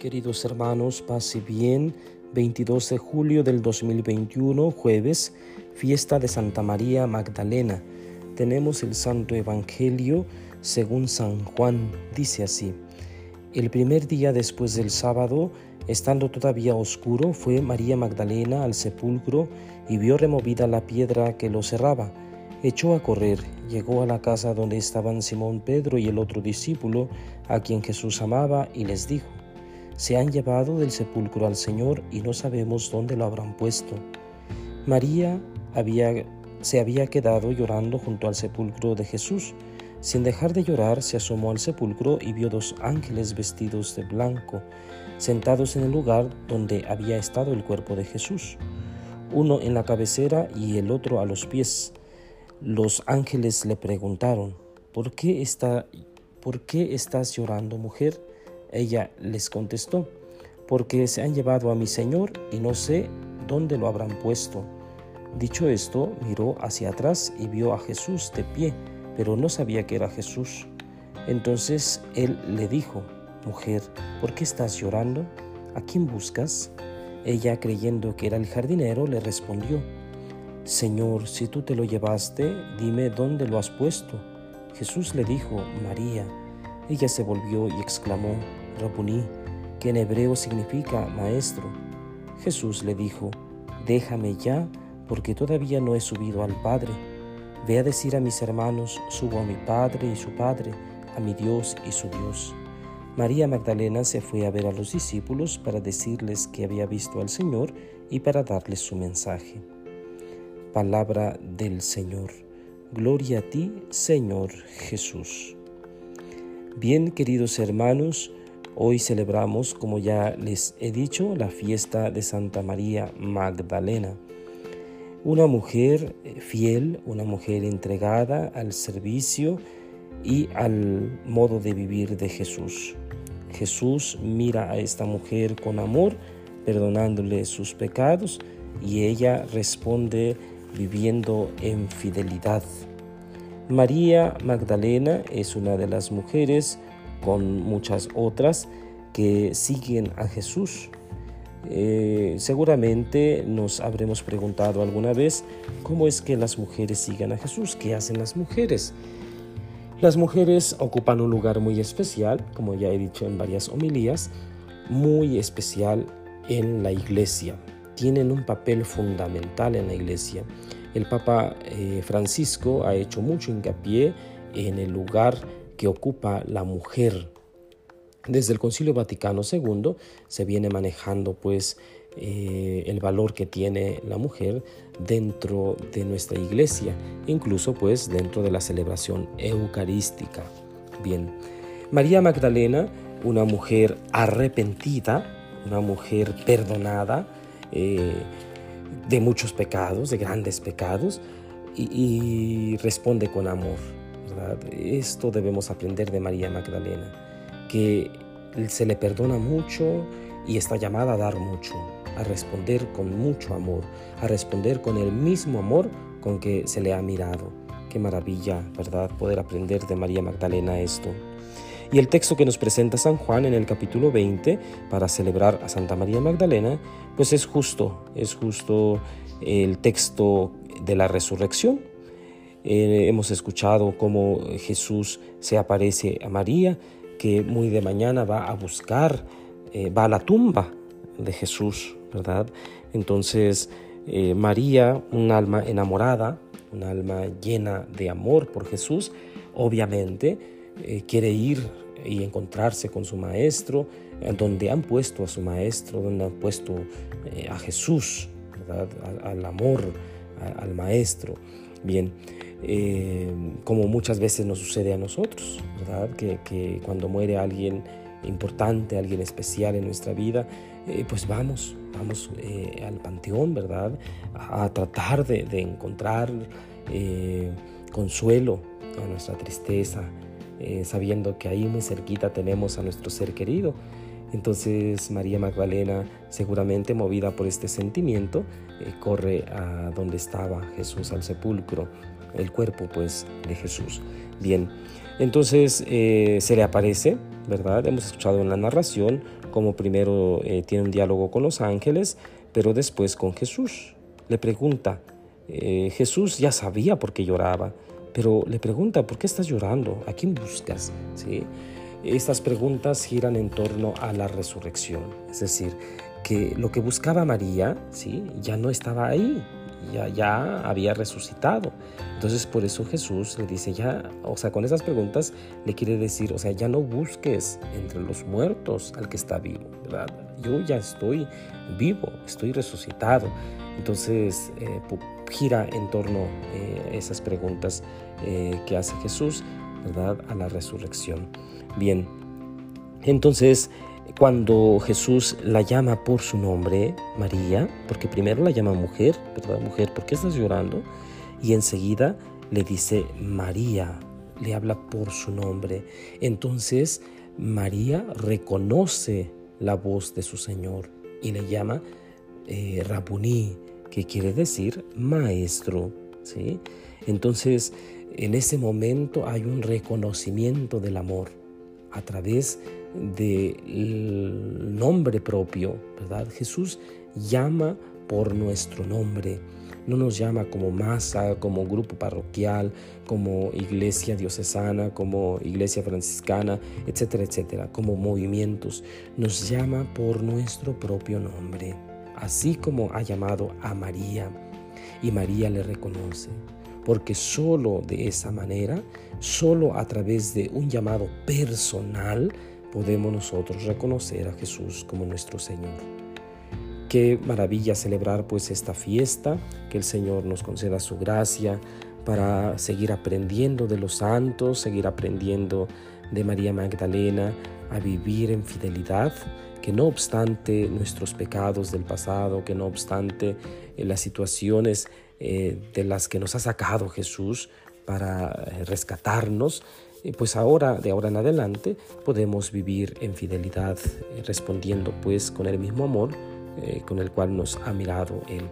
Queridos hermanos, pase bien. 22 de julio del 2021, jueves, fiesta de Santa María Magdalena. Tenemos el Santo Evangelio según San Juan. Dice así. El primer día después del sábado, estando todavía oscuro, fue María Magdalena al sepulcro y vio removida la piedra que lo cerraba. Echó a correr, llegó a la casa donde estaban Simón Pedro y el otro discípulo, a quien Jesús amaba, y les dijo, se han llevado del sepulcro al Señor y no sabemos dónde lo habrán puesto. María se había quedado llorando junto al sepulcro de Jesús. Sin dejar de llorar, se asomó al sepulcro y vio dos ángeles vestidos de blanco, sentados en el lugar donde había estado el cuerpo de Jesús, uno en la cabecera y el otro a los pies. Los ángeles le preguntaron, ¿por qué, está, ¿por qué estás llorando, mujer? Ella les contestó, porque se han llevado a mi Señor y no sé dónde lo habrán puesto. Dicho esto, miró hacia atrás y vio a Jesús de pie, pero no sabía que era Jesús. Entonces él le dijo, Mujer, ¿por qué estás llorando? ¿A quién buscas? Ella, creyendo que era el jardinero, le respondió, Señor, si tú te lo llevaste, dime dónde lo has puesto. Jesús le dijo, María. Ella se volvió y exclamó, Que en hebreo significa maestro. Jesús le dijo, déjame ya, porque todavía no he subido al Padre. Ve a decir a mis hermanos, subo a mi Padre y su Padre, a mi Dios y su Dios. María Magdalena se fue a ver a los discípulos para decirles que había visto al Señor y para darles su mensaje. Palabra del Señor. Gloria a ti, Señor Jesús. Bien, queridos hermanos, hoy celebramos, como ya les he dicho, la fiesta de Santa María Magdalena. Una mujer eh, fiel, una mujer entregada al servicio y al modo de vivir de Jesús. Jesús mira a esta mujer con amor, perdonándole sus pecados, y ella responde viviendo en fidelidad. María Magdalena es una de las mujeres con muchas otras que siguen a Jesús. Eh, seguramente nos habremos preguntado alguna vez cómo es que las mujeres siguen a Jesús, qué hacen las mujeres. Las mujeres ocupan un lugar muy especial, como ya he dicho en varias homilías, muy especial en la iglesia. Tienen un papel fundamental en la iglesia. El Papa eh, Francisco ha hecho mucho hincapié en el lugar que ocupa la mujer. Desde el Concilio Vaticano II se viene manejando pues eh, el valor que tiene la mujer dentro de nuestra iglesia, incluso pues dentro de la celebración eucarística. Bien, María Magdalena, una mujer arrepentida, una mujer perdonada, eh, de muchos pecados, de grandes pecados, y, responde con amor. Esto debemos aprender de María Magdalena, que se le perdona mucho y está llamada a dar mucho, a responder con mucho amor, a responder con el mismo amor con que se le ha mirado. Qué maravilla, ¿verdad? Poder aprender de María Magdalena esto. Y el texto que nos presenta San Juan en el capítulo 20 para celebrar a Santa María Magdalena, pues es justo, es justo el texto de la resurrección. Eh, hemos escuchado cómo Jesús se aparece a María, que muy de mañana va a buscar, eh, va a la tumba de Jesús, ¿verdad? Entonces, eh, María, un alma enamorada, un alma llena de amor por Jesús, obviamente, quiere ir y encontrarse con su maestro, donde han puesto a su maestro, donde han puesto a Jesús, Al, amor, al maestro. Bien, eh, como muchas veces nos sucede a nosotros, ¿verdad? Que, cuando muere alguien importante, alguien especial en nuestra vida, pues vamos, vamos al panteón, ¿verdad? A, tratar de, encontrar consuelo a nuestra tristeza, eh, sabiendo que ahí muy cerquita tenemos a nuestro ser querido. Entonces María Magdalena, seguramente movida por este sentimiento, eh, corre a donde estaba Jesús al sepulcro, el cuerpo pues de Jesús. Bien, entonces eh, se le aparece, ¿verdad? Hemos escuchado en la narración como primero eh, tiene un diálogo con los ángeles, pero después con Jesús. Le pregunta, Jesús ya sabía por qué lloraba, pero le pregunta, ¿por qué estás llorando? ¿A quién buscas? ¿Sí? Estas preguntas giran en torno a la resurrección, es decir, que lo que buscaba María, ¿sí? ya no estaba ahí, ya, ya había resucitado. Entonces por eso Jesús le dice, ya, o sea, con esas preguntas le quiere decir, o sea, ya no busques entre los muertos al que está vivo, ¿verdad? Yo ya estoy vivo, estoy resucitado. Entonces eh, gira en torno a eh, esas preguntas eh, que hace Jesús, ¿verdad? A la resurrección. Bien, entonces cuando Jesús la llama por su nombre, María, porque primero la llama mujer, ¿verdad? Mujer, ¿por qué estás llorando? Y enseguida le dice María, le habla por su nombre. Entonces María reconoce la voz de su Señor y le llama eh, Rabuní, que quiere decir maestro. Entonces, en ese momento hay un reconocimiento del amor a través del nombre propio, ¿verdad? Jesús llama por nuestro nombre. No nos llama como masa, como grupo parroquial, como iglesia diocesana, como iglesia franciscana, etcétera, etcétera, como movimientos. Nos llama por nuestro propio nombre, así como ha llamado a María. Y María le reconoce porque solo de esa manera, solo a través de un llamado personal, podemos nosotros reconocer a Jesús como nuestro Señor. Qué maravilla celebrar pues esta fiesta, que el Señor nos conceda su gracia para seguir aprendiendo de los santos, seguir aprendiendo de María Magdalena a vivir en fidelidad, que no obstante nuestros pecados del pasado, que no obstante eh, las situaciones eh, de las que nos ha sacado Jesús para eh, rescatarnos, pues ahora, de ahora en adelante, podemos vivir en fidelidad, respondiendo pues con el mismo amor con el cual nos ha mirado Él.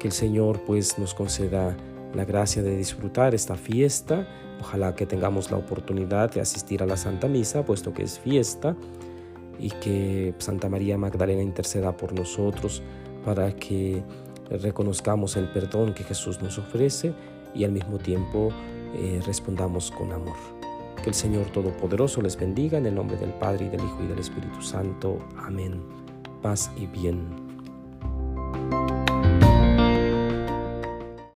Que el Señor pues nos conceda la gracia de disfrutar esta fiesta. Ojalá que tengamos la oportunidad de asistir a la Santa Misa, puesto que es fiesta, y que Santa María Magdalena interceda por nosotros para que reconozcamos el perdón que Jesús nos ofrece y al mismo tiempo eh, respondamos con amor. Que el Señor Todopoderoso les bendiga en el nombre del Padre y del Hijo y del Espíritu Santo. Amén. Paz y bien.